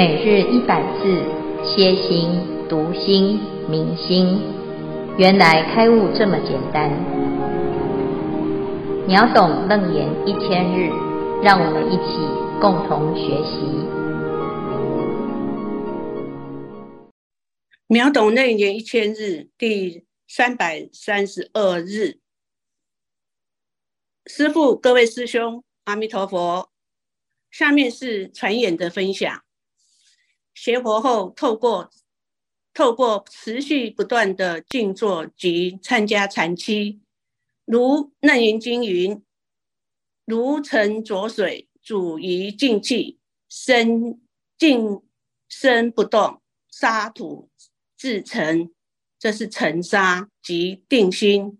每日一百字，歇心、读心、明心，原来开悟这么简单。秒懂楞严一千日，让我们一起共同学习。秒懂楞严一千日第三百三十二日，师父、各位师兄，阿弥陀佛。下面是传演的分享。学佛后，透过透过持续不断的静坐及参加禅期，如《楞严经》云：“如沉浊水，煮于静气，身静身不动，沙土自沉。”这是沉沙及定心。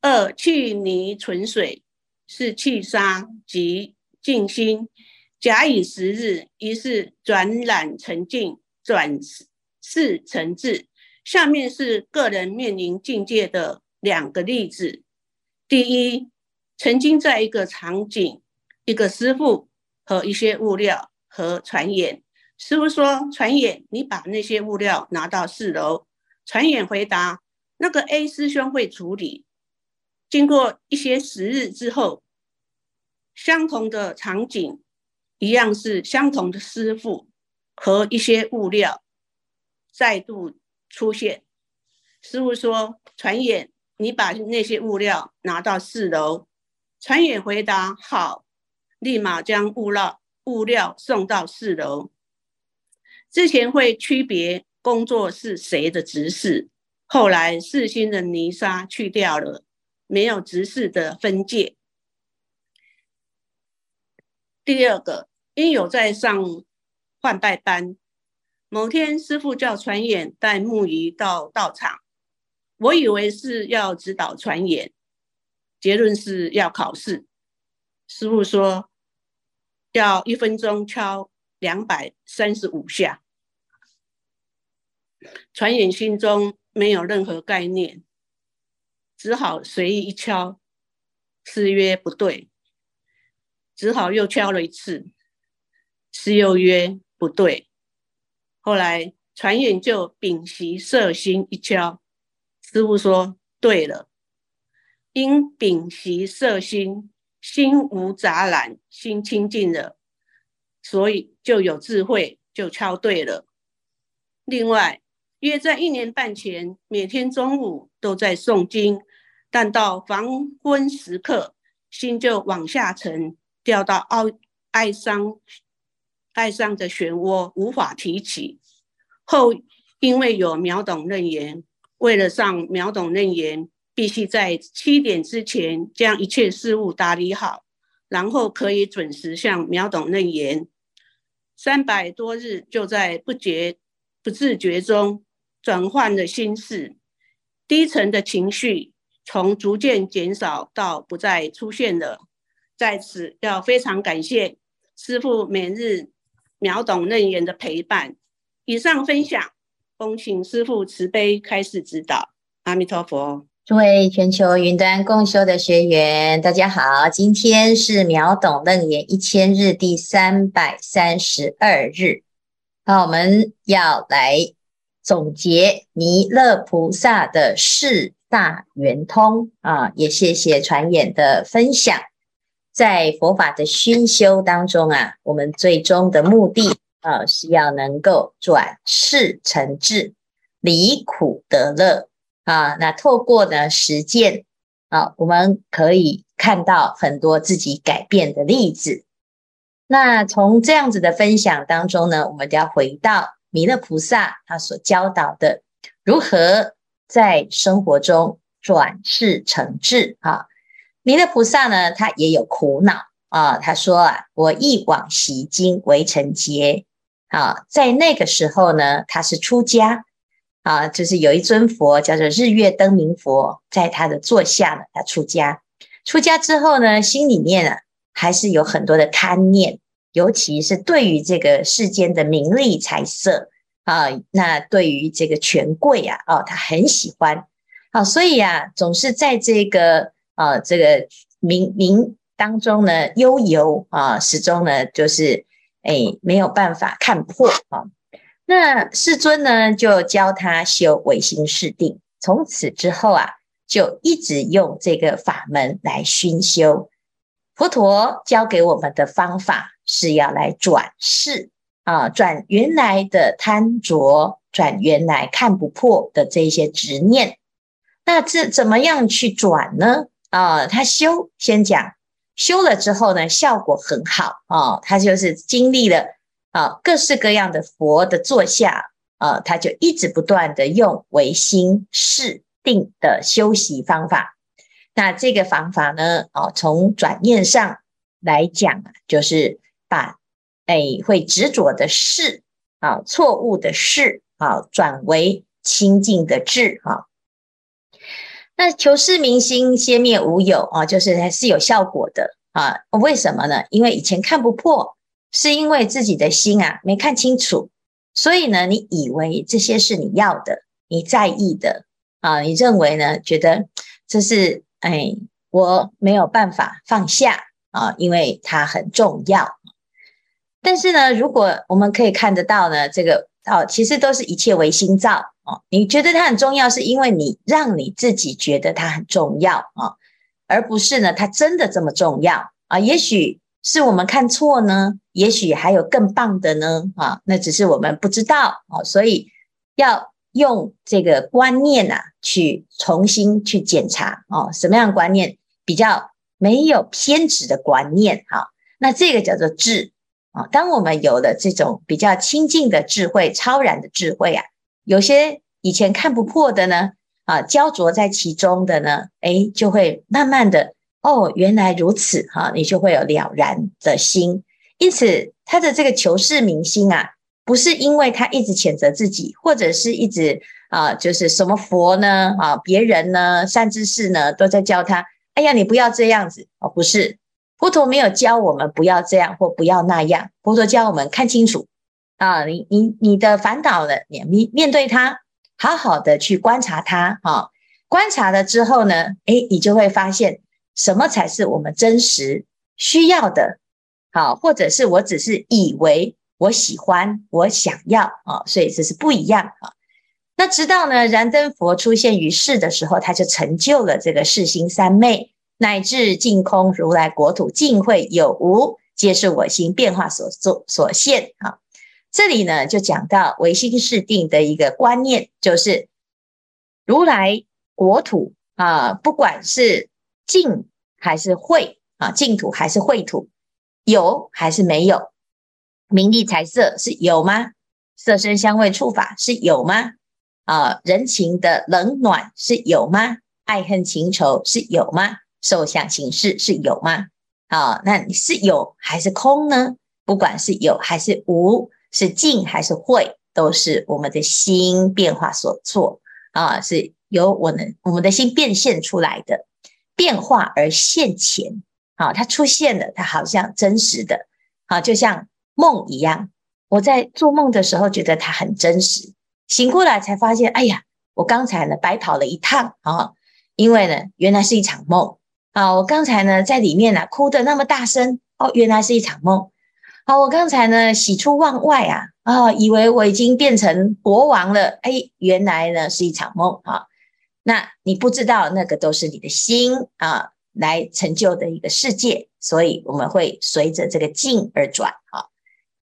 二去泥存水，是去沙及静心。假以时日，于是转染成净，转世成智。下面是个人面临境界的两个例子。第一，曾经在一个场景，一个师父和一些物料和传演。师父说：“传言，你把那些物料拿到四楼。”传言回答：“那个 A 师兄会处理。”经过一些时日之后，相同的场景。一样是相同的师傅和一些物料再度出现。师傅说：“传演，你把那些物料拿到四楼。”传演回答：“好。”立马将物料物料送到四楼。之前会区别工作是谁的职事，后来四心的泥沙去掉了，没有职事的分界。第二个。因有在上换拜班，某天师傅叫传演带木鱼到道场，我以为是要指导传演，结论是要考试。师傅说要一分钟敲两百三十五下，传演心中没有任何概念，只好随意一敲，师曰不对，只好又敲了一次。师又曰不对，后来传言就屏息摄心一敲，师父说对了，因屏息摄心，心无杂染，心清净了，所以就有智慧，就敲对了。另外，约在一年半前，每天中午都在诵经，但到黄昏时刻，心就往下沉，掉到哀哀伤。爱上的漩涡无法提起，后因为有秒懂楞严，为了上秒懂楞严，必须在七点之前将一切事务打理好，然后可以准时向秒懂楞严。三百多日就在不觉不自觉中转换了心事，低沉的情绪从逐渐减少到不再出现了。在此要非常感谢师父每日。秒懂楞严的陪伴，以上分享，恭请师父慈悲开示指导。阿弥陀佛，诸位全球云端共修的学员，大家好，今天是秒懂楞严一千日第三百三十二日，那我们要来总结弥勒菩萨的四大圆通啊，也谢谢传演的分享。在佛法的熏修当中啊，我们最终的目的啊，是要能够转世成智，离苦得乐啊。那透过呢实践啊，我们可以看到很多自己改变的例子。那从这样子的分享当中呢，我们就要回到弥勒菩萨他所教导的，如何在生活中转世成智啊。弥勒菩萨呢，他也有苦恼啊。他说啊，我忆往昔今为成劫啊，在那个时候呢，他是出家啊，就是有一尊佛叫做日月灯明佛，在他的座下呢，他出家。出家之后呢，心里面啊，还是有很多的贪念，尤其是对于这个世间的名利财色啊，那对于这个权贵啊，哦，他很喜欢啊，所以啊，总是在这个。啊，这个冥冥当中呢，悠游啊，始终呢就是哎，没有办法看破啊。那世尊呢，就教他修唯心是定。从此之后啊，就一直用这个法门来熏修。佛陀教给我们的方法是要来转世啊，转原来的贪着，转原来看不破的这些执念。那这怎么样去转呢？啊，他修先讲，修了之后呢，效果很好啊，他就是经历了。啊，各式各样的佛的座下，啊，他就一直不断的用唯心是定的修习方法。那这个方法呢，啊，从转念上来讲啊，就是把哎会执着的事啊，错误的事啊，转为清净的智啊。那求是明心，先灭无有啊，就是还是有效果的啊。为什么呢？因为以前看不破。是因为自己的心啊没看清楚，所以呢，你以为这些是你要的，你在意的啊，你认为呢，觉得这是哎，我没有办法放下啊，因为它很重要。但是呢，如果我们可以看得到呢，这个哦，其实都是一切唯心造哦。你觉得它很重要，是因为你让你自己觉得它很重要啊，而不是呢，它真的这么重要啊。也许。是我们看错呢？也许还有更棒的呢，啊，那只是我们不知道啊，所以要用这个观念呐，去重新去检查哦，什么样的观念比较没有偏执的观念？哈，那这个叫做智啊。当我们有了这种比较清净的智慧、超然的智慧啊，有些以前看不破的呢，啊，焦灼在其中的呢，诶，就会慢慢的。哦，原来如此哈，你就会有了然的心。因此，他的这个求是明心啊，不是因为他一直谴责自己，或者是一直啊，就是什么佛呢啊，别人呢，善知识呢，都在教他。哎呀，你不要这样子哦，不是，佛陀没有教我们不要这样或不要那样，佛陀教我们看清楚啊，你你你的烦恼了，你面面对它，好好的去观察它啊，观察了之后呢，诶，你就会发现。什么才是我们真实需要的？好，或者是我只是以为我喜欢，我想要啊，所以这是不一样啊。那直到呢，燃灯佛出现于世的时候，他就成就了这个世心三昧，乃至净空如来国土尽会有无，皆是我心变化所作所现啊。这里呢，就讲到唯心是定的一个观念，就是如来国土啊，不管是净。还是秽啊，净土还是秽土，有还是没有？名利财色是有吗？色身香味触法是有吗？啊，人情的冷暖是有吗？爱恨情仇是有吗？受想行识是有吗？啊，那你是有还是空呢？不管是有还是无，是静还是会，都是我们的心变化所作啊，是由我们我们的心变现出来的。变化而现前，好，它出现了，它好像真实的，好，就像梦一样。我在做梦的时候觉得它很真实，醒过来才发现，哎呀，我刚才呢白跑了一趟啊，因为呢原来是一场梦啊。我刚才呢在里面呢哭得那么大声，哦，原来是一场梦。好，我刚才呢喜出望外啊，啊，以为我已经变成国王了，哎，原来呢是一场梦啊。那你不知道，那个都是你的心啊来成就的一个世界，所以我们会随着这个境而转啊。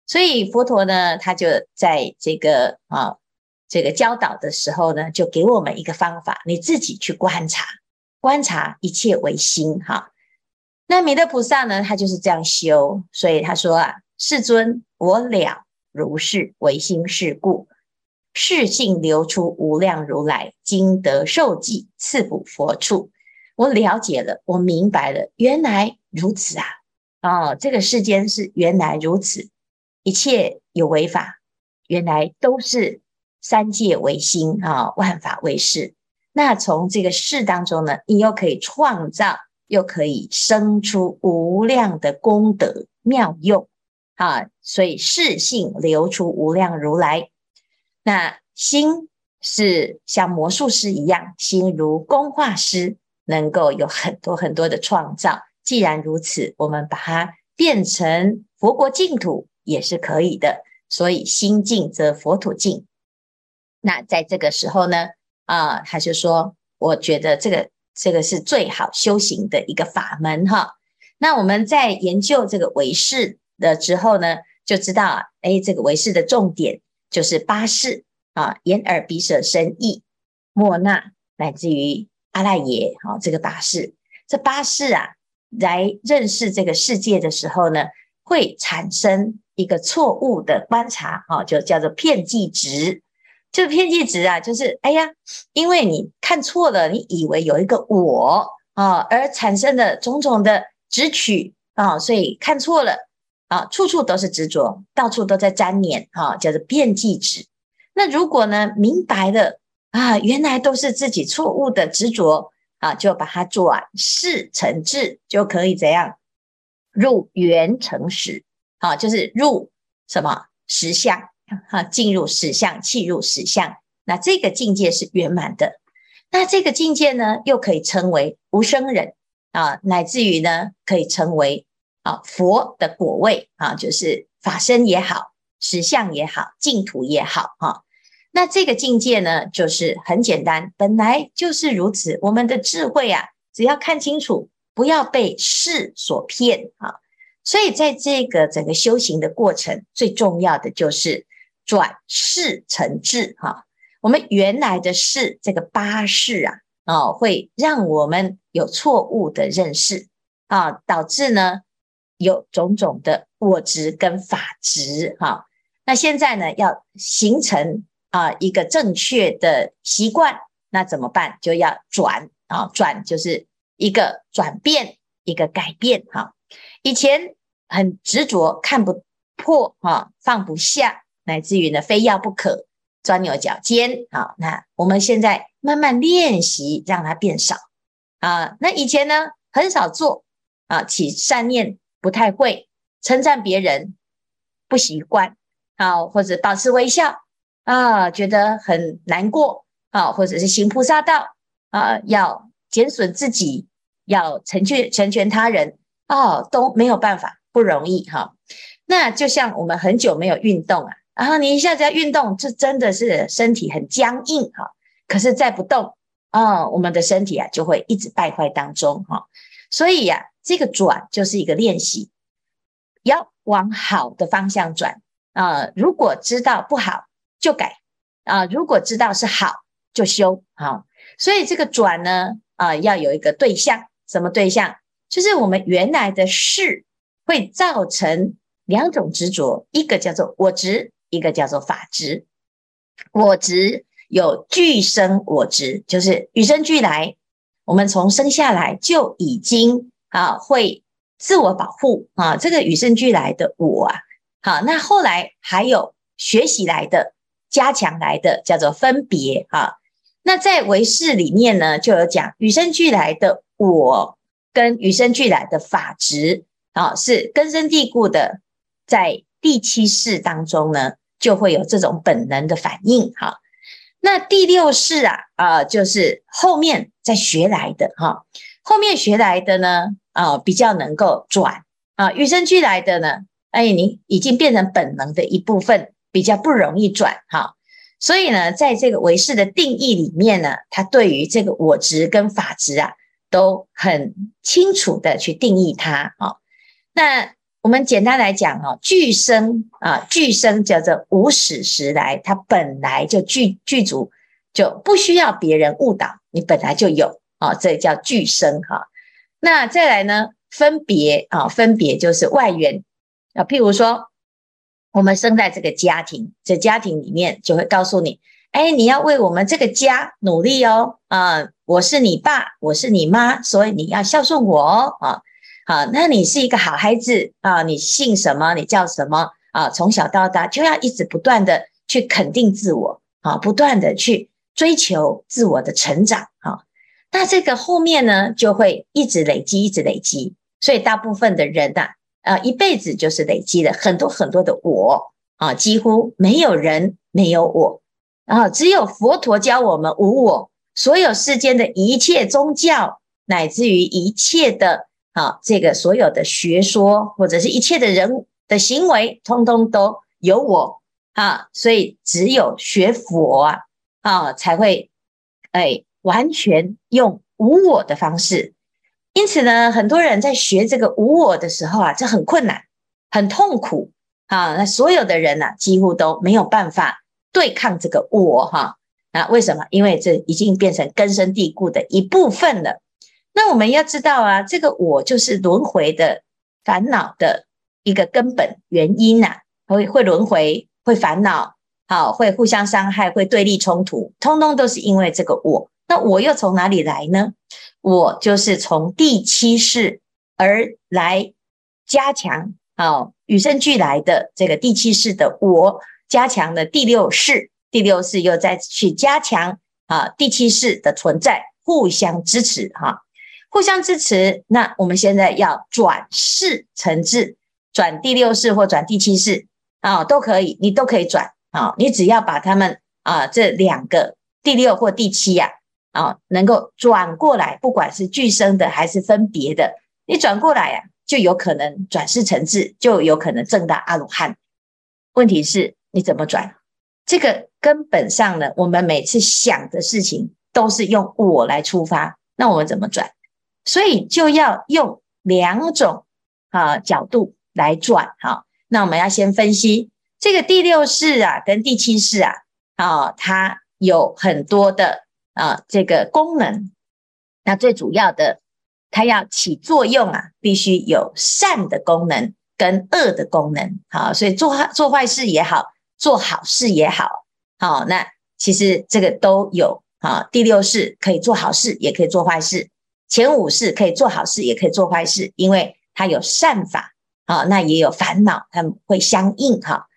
所以佛陀呢，他就在这个啊这个教导的时候呢，就给我们一个方法，你自己去观察，观察一切唯心哈。那弥勒菩萨呢，他就是这样修，所以他说啊，世尊，我了如是唯心是故。是性流出无量如来，今得受记赐补佛处。我了解了，我明白了，原来如此啊！哦，这个世间是原来如此，一切有为法，原来都是三界唯心啊、万法唯识。那从这个事当中呢，你又可以创造，又可以生出无量的功德妙用啊！所以事性流出无量如来。那心是像魔术师一样，心如工画师，能够有很多很多的创造。既然如此，我们把它变成佛国净土也是可以的。所以心净则佛土净。那在这个时候呢，啊、他就说，我觉得这个这个是最好修行的一个法门哈。那我们在研究这个唯识的之后呢，就知道啊，哎，这个唯识的重点就是八识啊，眼耳鼻舌身意莫那，乃至于阿赖耶，好，这个八识，这八识啊，来认识这个世界的时候呢，会产生一个错误的观察，哈，就叫做片计执。这个遍计执啊，就是哎呀，因为你看错了，你以为有一个我啊，而产生的种种的执取啊，所以看错了啊，处处都是执着，到处都在粘黏啊，叫做遍计执。那如果呢，明白了啊，原来都是自己错误的执着啊，就把它转世成智，就可以怎样入圆成实，啊，就是入什么实相。哈，进入实相，契入实相，那这个境界是圆满的。那这个境界呢，又可以称为无生忍啊，乃至于呢，可以称为啊佛的果位啊，就是法身也好，实相也好，净土也好哈。那这个境界呢，就是很简单，本来就是如此。我们的智慧啊，只要看清楚，不要被事所骗啊。所以在这个整个修行的过程，最重要的就是。转世成智哈，我们原来的世这个八识啊，哦，会让我们有错误的认识啊，导致呢有种种的我执跟法执哈。那现在呢，要形成啊一个正确的习惯，那怎么办？就要转啊，转就是一个转变，一个改变哈。以前很执着，看不破哈，放不下。乃至于呢，非要不可，钻牛角尖啊！那我们现在慢慢练习，让它变少啊。那以前呢，很少做啊，起善念不太会，称赞别人不习惯啊，或者保持微笑啊，觉得很难过啊，或者是行菩萨道啊，要减损自己，要成全成全他人啊，都没有办法，不容易哈、那就像我们很久没有运动啊。然后你一下子要运动，这真的是身体很僵硬哈。可是再不动啊，我们的身体啊就会一直败坏当中哈。所以呀，这个转就是一个练习，要往好的方向转啊。如果知道不好就改啊，如果知道是好就修啊。所以这个转呢啊，要有一个对象，什么对象？就是我们原来的事会造成两种执着，一个叫做我执。一个叫做法执，我执有俱生我执，就是与生俱来，我们从生下来就已经啊会自我保护啊，这个与生俱来的我啊，好，那后来还有学习来的、加强来的，叫做分别啊。那在唯识里面呢，就有讲与生俱来的我跟与生俱来的法执啊，是根深蒂固的，在第七识当中呢。就会有这种本能的反应哈。那第六式啊啊，就是后面再学来的哈。后面学来的呢啊，比较能够转啊。与生俱来的呢，哎，你已经变成本能的一部分，比较不容易转哈。所以呢，在这个唯识的定义里面呢，它对于这个我执跟法执啊，都很清楚的去定义它啊。那我们简单来讲哈，俱生啊，俱生叫做无始时来，它本来就具具足，就不需要别人误导，你本来就有啊，这叫俱生哈。那再来呢，分别啊，分别就是外缘啊，譬如说，我们生在这个家庭，这家庭里面就会告诉你，哎，你要为我们这个家努力哦，啊，我是你爸，我是你妈，所以你要孝顺我哦，啊。啊，那你是一个好孩子啊，你姓什么？你叫什么？啊，从小到大就要一直不断的去肯定自我啊，不断的去追求自我的成长啊。那这个后面呢，就会一直累积，一直累积。所以大部分的人呐，啊，一辈子就是累积了很多很多的我啊，几乎没有人没有我啊，只有佛陀教我们无我。所有世间的一切宗教，乃至于一切的。啊，这个所有的学说或者是一切的人的行为，通通都有我啊，所以只有学佛啊啊才会哎完全用无我的方式。因此呢，很多人在学这个无我的时候啊，这很困难，很痛苦啊。那所有的人呢、啊，几乎都没有办法对抗这个我哈。那为什么？因为这已经变成根深蒂固的一部分了。那我们要知道啊，这个我就是轮回的烦恼的一个根本原因呐、啊，会会轮回，会烦恼，好，会互相伤害，会对立冲突，通通都是因为这个我。那我又从哪里来呢？我就是从第七世而来加强，好，与生俱来的这个第七世的我，加强了第六世，第六世又再去加强啊，第七世的存在，互相支持哈，互相支持。那我们现在要转世成智，转第六世或转第七世啊，都可以，你都可以转啊，你只要把他们啊这两个第六或第七呀。啊，能够转过来，不管是俱生的还是分别的，你转过来呀、啊，就有可能转世成智，就有可能证到阿罗汉。问题是你怎么转？这个根本上呢，我们每次想的事情都是用我来出发，那我们怎么转？所以就要用两种啊角度来转。哈，那我们要先分析这个第六识啊，跟第七识啊，啊，它有很多的。啊，这个功能，那最主要的，它要起作用啊，必须有善的功能跟恶的功能。好，所以做做坏事也好，做好事也好，好，那其实这个都有啊。第六式可以做好事，也可以做坏事；前五世可以做好事，也可以做坏事，因为它有善法啊，那也有烦恼，它们会相应哈。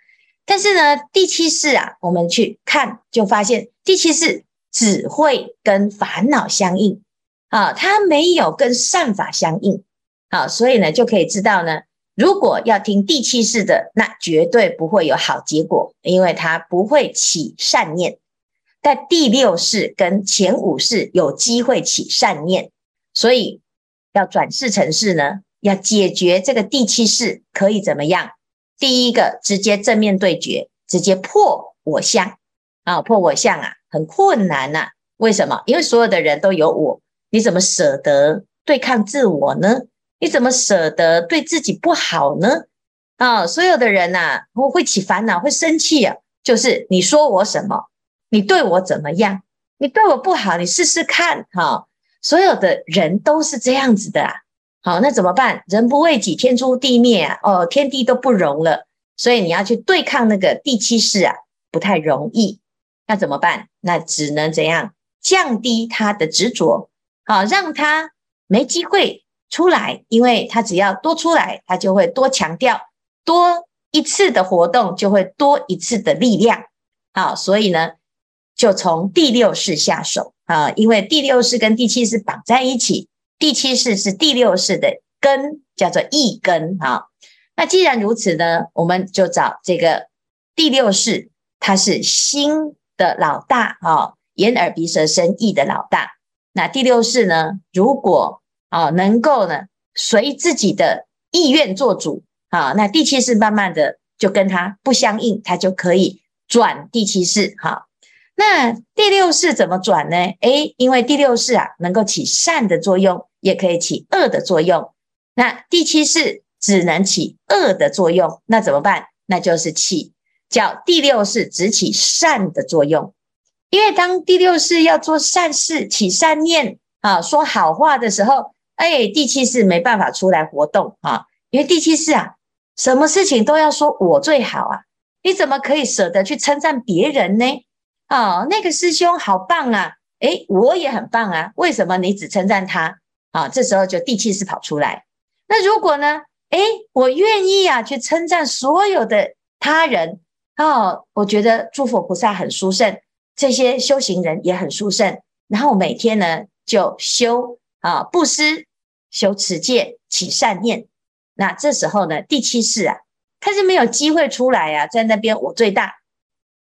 但是呢，第七世啊，我们去看就发现第七世。只会跟烦恼相应啊，它没有跟善法相应啊，所以呢，就可以知道呢，如果要听第七世的，那绝对不会有好结果，因为它不会起善念。但第六世跟前五世有机会起善念，所以要转世成智呢，要解决这个第七识，可以怎么样？第一个，直接正面对决，直接破我相啊，破我相啊。很困难呐、啊，为什么？因为所有的人都有我，你怎么舍得对抗自我呢？你怎么舍得对自己不好呢？啊，所有的人呐、啊，会会起烦恼，会生气啊。就是你说我什么，你对我怎么样？你对我不好，你试试看哈。所有的人都是这样子的啊。好，那怎么办？人不为己，天诛地灭啊。哦，天地都不容了，所以你要去对抗那个第七识啊，不太容易。那怎么办？那只能怎样降低他的执着，好让他没机会出来，因为他只要多出来，他就会多强调，多一次的活动就会多一次的力量，好，所以呢，就从第六式下手啊，因为第六识跟第七识绑在一起，第七识是第六识的根，叫做意根啊。那既然如此呢，我们就找这个第六识，它是心。的老大啊，眼耳鼻舌身意的老大。那第六识呢？如果啊能够呢随自己的意愿做主啊，那第七识慢慢的就跟他不相应，他就可以转第七识哈。那第六式怎么转呢？诶，因为第六式啊能够起善的作用，也可以起恶的作用。那第七式只能起恶的作用，那怎么办？那就是起。叫第六式只起善的作用，因为当第六式要做善事、起善念啊、说好话的时候，哎，第七式没办法出来活动啊，因为第七式啊，什么事情都要说我最好啊，你怎么可以舍得去称赞别人呢？啊，那个师兄好棒啊，哎，我也很棒啊，为什么你只称赞他？啊，这时候就第七识跑出来。那如果呢？哎，我愿意啊，去称赞所有的他人。哦，我觉得诸佛菩萨很殊胜，这些修行人也很殊胜。然后每天呢，就修啊布施、修持戒、起善念。那这时候呢，第七识啊，他是没有机会出来啊，在那边我最大，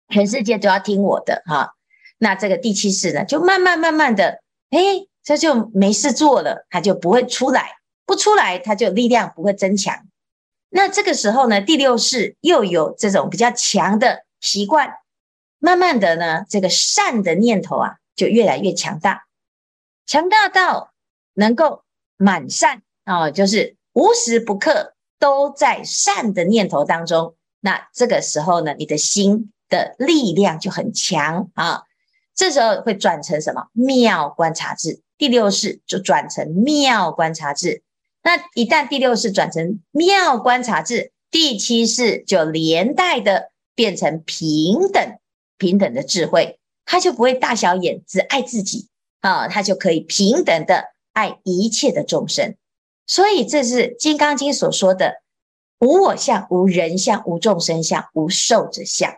全世界都要听我的哈、那这个第七世呢，就慢慢慢慢的，哎，这就没事做了，他就不会出来，不出来他就力量不会增强。那这个时候呢，第六世又有这种比较强的习惯，慢慢的呢，这个善的念头啊，就越来越强大，强大到能够满善啊，就是无时不刻都在善的念头当中。那这个时候呢，你的心的力量就很强啊。这时候会转成什么？妙观察智，第六识就转成妙观察智。那一旦第六识转成妙观察智，第七识就连带的变成平等平等的智慧，他就不会大小眼，只爱自己啊，他就可以平等的爱一切的众生。所以这是《金刚经》所说的无我相、无人相、无众生相、无寿者相。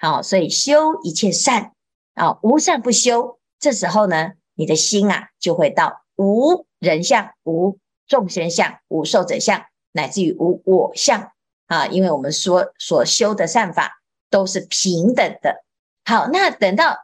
好，所以修一切善。啊，无善不修，这时候呢，你的心啊就会到无人相、无众生相、无寿者相，乃至于无我相啊。因为我们说所修的善法都是平等的。好，那等到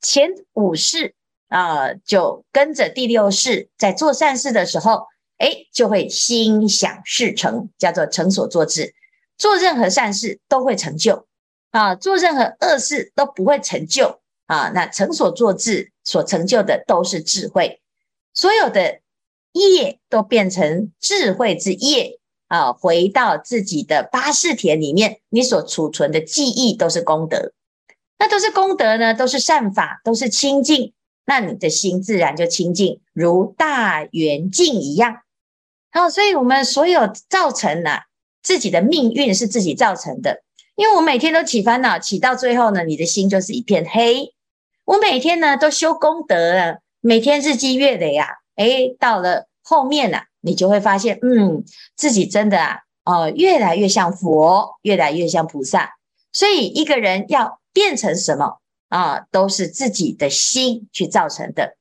前五世啊，就跟着第六世在做善事的时候，诶，就会心想事成，叫做成所作智。做任何善事都会成就啊，做任何恶事都不会成就。啊，那成所作智所成就的都是智慧，所有的业都变成智慧之业啊！回到自己的八识田里面，你所储存的记忆都是功德，那都是功德呢，都是善法，都是清净，那你的心自然就清净，如大圆镜一样。好，所以我们所有造成啊，自己的命运是自己造成的，因为我每天都起烦恼，起到最后呢，你的心就是一片黑。我每天呢都修功德了，每天日积月累啊，诶，到了后面呢、啊，你就会发现，嗯，自己真的啊，哦，越来越像佛，越来越像菩萨。所以一个人要变成什么啊，都是自己的心去造成的。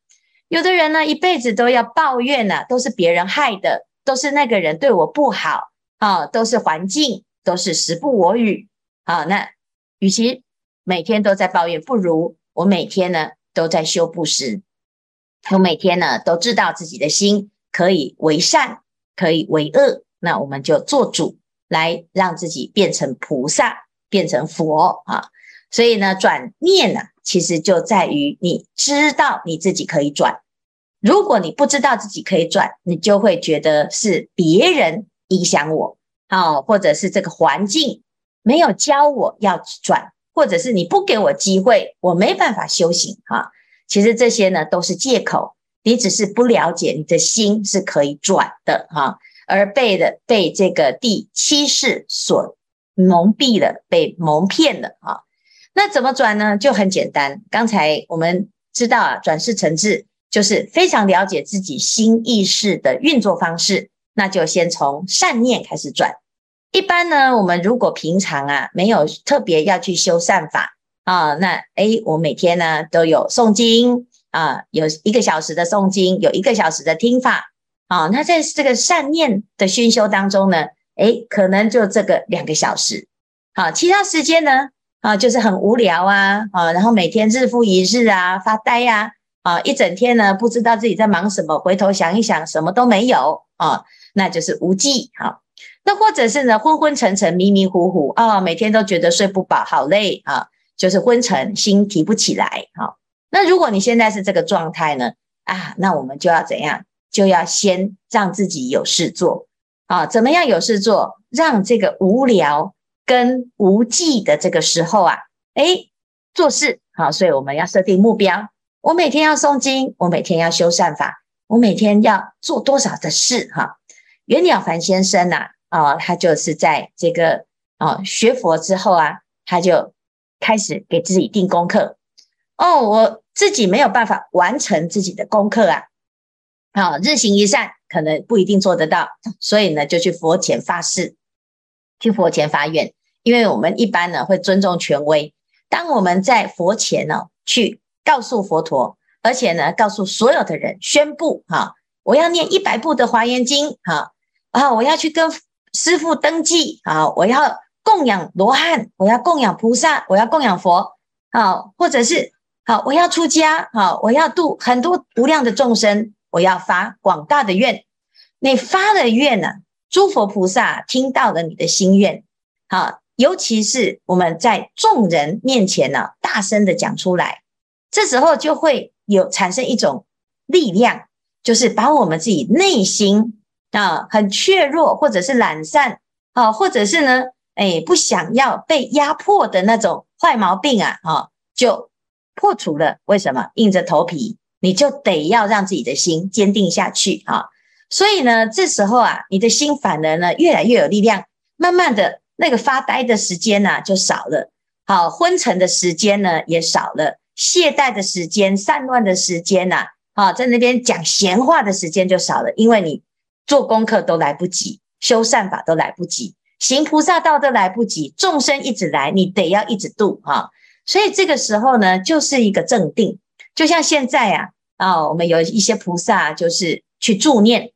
有的人呢，一辈子都要抱怨呢、啊，都是别人害的，都是那个人对我不好啊，都是环境，都是时不我与啊。那与其每天都在抱怨，不如。我每天呢都在修布施，我每天呢都知道自己的心可以为善，可以为恶，那我们就做主来让自己变成菩萨，变成佛啊。所以呢，转念呢，其实就在于你知道你自己可以转。如果你不知道自己可以转，你就会觉得是别人影响我，啊，或者是这个环境没有教我要转。或者是你不给我机会，我没办法修行哈。其实这些呢都是借口，你只是不了解你的心是可以转的哈，而被的被这个第七识所蒙蔽了，被蒙骗了啊。那怎么转呢？就很简单。刚才我们知道啊，转世成智就是非常了解自己心意识的运作方式，那就先从善念开始转。一般呢，我们如果平常啊没有特别要去修善法啊，那诶，我每天呢都有诵经啊，有一个小时的诵经，有一个小时的听法啊，那在这个善念的熏修当中呢，诶，可能就这个两个小时，好，其他时间呢啊就是很无聊啊啊，然后每天日复一日啊发呆呀啊，一整天呢不知道自己在忙什么，回头想一想什么都没有啊，那就是无记好。那或者是呢，昏昏沉沉、迷迷糊糊啊，每天都觉得睡不饱，好累啊，就是昏沉，心提不起来。好，那如果你现在是这个状态呢，啊，那我们就要怎样？就要先让自己有事做啊。怎么样有事做？让这个无聊跟无记的这个时候啊，诶，做事好。所以我们要设定目标，我每天要诵经，我每天要修善法，我每天要做多少的事？哈，袁了凡先生呐、啊，他就是在这个啊学佛之后啊，他就开始给自己定功课。哦，我自己没有办法完成自己的功课啊，啊，日行一善可能不一定做得到，所以呢，就去佛前发誓，去佛前发愿。因为我们一般呢会尊重权威，当我们在佛前呢去告诉佛陀，而且呢告诉所有的人宣布哈，我要念一百部的华严经哈，啊，我要去跟。师父登记啊！我要供养罗汉，我要供养菩萨，我要供养佛啊！或者是好，我要出家啊！我要度很多无量的众生，我要发广大的愿。你发的愿呢、诸佛菩萨听到了你的心愿，好，尤其是我们在众人面前呢，大声的讲出来，这时候就会有产生一种力量，就是把我们自己内心啊很怯弱，或者是懒散啊，或者是呢，哎，不想要被压迫的那种坏毛病啊，啊，就破除了。为什么？硬着头皮，你就得要让自己的心坚定下去啊。所以呢，这时候啊，你的心反而呢越来越有力量，慢慢的那个发呆的时间呢、就少了，好，昏沉的时间呢也少了，懈怠的时间、散乱的时间呐、啊，好，在那边讲闲话的时间就少了，因为你做功课都来不及，修善法都来不及，行菩萨道都来不及，众生一直来，你得要一直度哈，所以这个时候呢，就是一个正定，就像现在啊，啊，我们有一些菩萨就是去助念。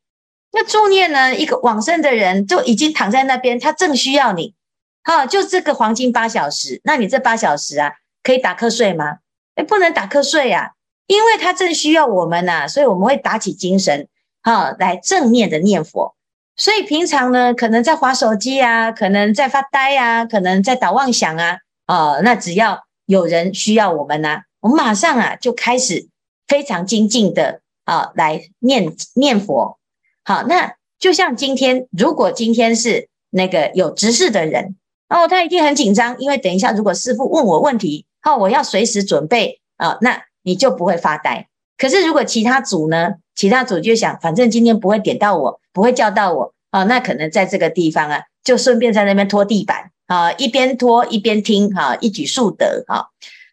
那助念呢？一个往生的人就已经躺在那边，他正需要你，好，就这个黄金八小时。那你这八小时啊，可以打瞌睡吗？诶，不能打瞌睡呀，因为他正需要我们呐，所以我们会打起精神，好，来正念的念佛。所以平常呢，可能在滑手机啊，可能在发呆啊，可能在打妄想啊，哦，那只要有人需要我们呐，我们马上啊就开始非常精进的啊来念念佛。好，那就像今天，如果今天是那个有执事的人，哦，他一定很紧张，因为等一下如果师父问我问题，好，我要随时准备啊，那你就不会发呆。可是如果其他组呢，其他组就想，反正今天不会点到我，不会叫到我，啊，那可能在这个地方啊，就顺便在那边拖地板啊，一边拖一边听，哈，一举数得，哈。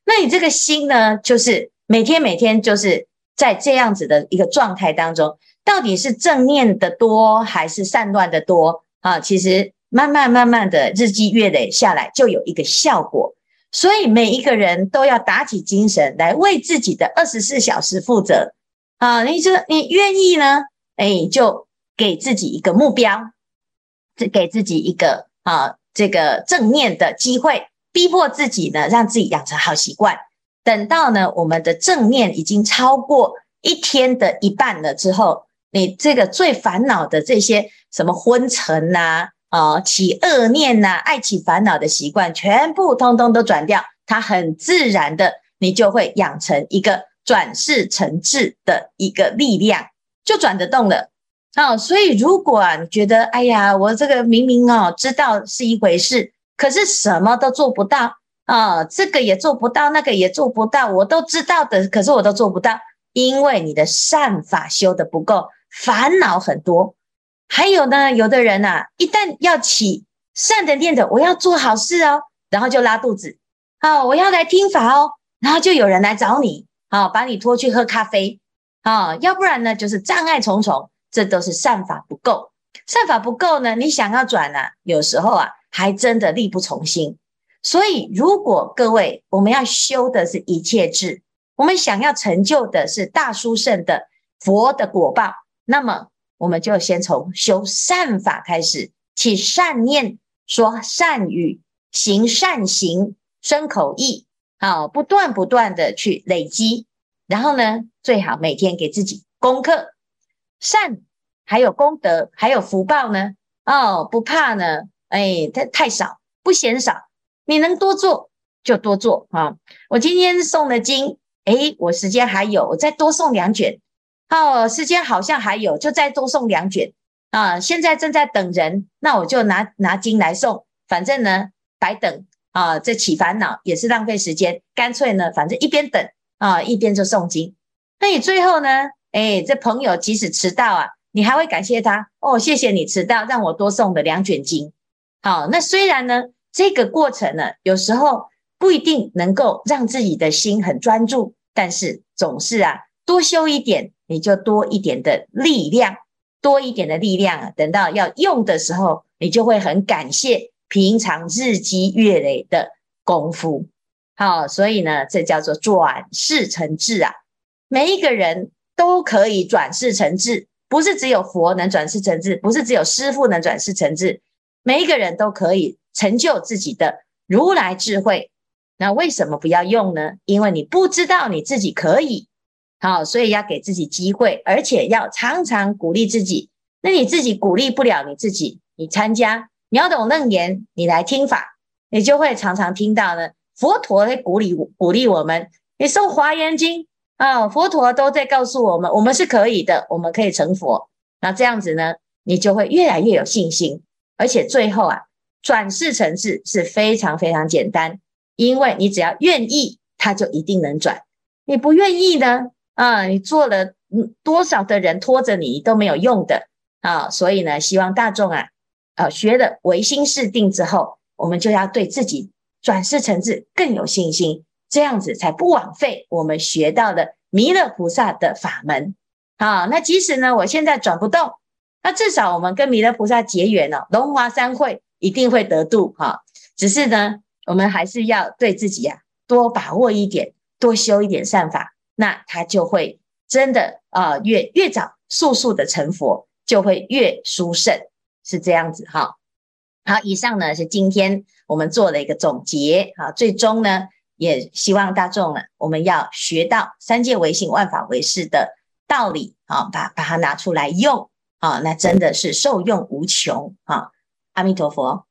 那你这个心呢，就是每天每天就是在这样子的一个状态当中。到底是正念的多还是散乱的多啊？其实慢慢慢慢的日积月累下来，就有一个效果。所以每一个人都要打起精神来为自己的二十四小时负责啊！你说你愿意呢？哎，就给自己一个目标，这给自己一个啊这个正念的机会，逼迫自己呢，让自己养成好习惯。等到呢我们的正念已经超过一天的一半了之后。你这个最烦恼的这些什么昏沉呐，啊，起恶念呐，爱起烦恼的习惯，全部通通都转掉，它很自然的，你就会养成一个转世成智的一个力量，就转得动了。啊，所以如果啊，你觉得，哎呀，我这个明明哦知道是一回事，可是什么都做不到啊，这个也做不到，那个也做不到，我都知道的，可是我都做不到，因为你的善法修得不够。烦恼很多，还有呢，有的人呐、啊，一旦要起善的念头，我要做好事哦，然后就拉肚子，哦，我要来听法哦，然后就有人来找你，好、把你拖去喝咖啡，啊、要不然呢，就是障碍重重，这都是善法不够，善法不够呢，你想要转呢、啊，有时候啊，还真的力不从心。所以，如果各位我们要修的是一切智，我们想要成就的是大殊胜的佛的果报。那么，我们就先从修善法开始，起善念，说善语，行善行，身口意，好，不断不断的去累积。然后呢，最好每天给自己功课，善还有功德，还有福报呢。哦，不怕呢，哎，太太少，不嫌少，你能多做就多做啊。我今天送了经，哎，我时间还有，我再多送两卷。哦，时间好像还有，就再多送两卷啊！现在正在等人，那我就拿拿经来送，反正呢白等啊，这起烦恼也是浪费时间，干脆呢，反正一边等啊，一边就诵经。那你最后呢？哎，这朋友即使迟到啊，你还会感谢他哦，谢谢你迟到，让我多送了两卷经。好，那虽然呢，这个过程呢，有时候不一定能够让自己的心很专注，但是总是啊，多修一点。你就多一点的力量，多一点的力量啊！等到要用的时候，你就会很感谢平常日积月累的功夫。好，所以呢，这叫做转世成智啊！每一个人都可以转世成智，不是只有佛能转世成智，不是只有师父能转世成智，每一个人都可以成就自己的如来智慧。那为什么不要用呢？因为你不知道你自己可以。好，所以要给自己机会，而且要常常鼓励自己，那你自己鼓励不了你自己，你参加秒懂楞严，你来听法，你就会常常听到呢，佛陀在鼓励鼓励我们。你诵华严经啊，佛陀都在告诉我们，我们是可以的，我们可以成佛。那这样子呢，你就会越来越有信心，而且最后啊，转世成智是非常非常简单，因为你只要愿意，它就一定能转。你不愿意呢，啊，你做了多少的人拖着你都没有用的啊。所以呢，希望大众啊，呃，学了唯心是定之后，我们就要对自己转世成智更有信心，这样子才不枉费我们学到的弥勒菩萨的法门。好，那即使呢，我现在转不动，那至少我们跟弥勒菩萨结缘了，龙华三会一定会得度哈。只是呢，我们还是要对自己呀、多把握一点，多修一点善法，那他就会真的啊、呃，越越早速速的成佛，就会越殊胜，是这样子哈。好，以上呢是今天我们做了一个总结啊，最终呢也希望大众呢，我们要学到三界唯心，万法唯识的。道理啊，把把它拿出来用啊，那真的是受用无穷啊！阿弥陀佛。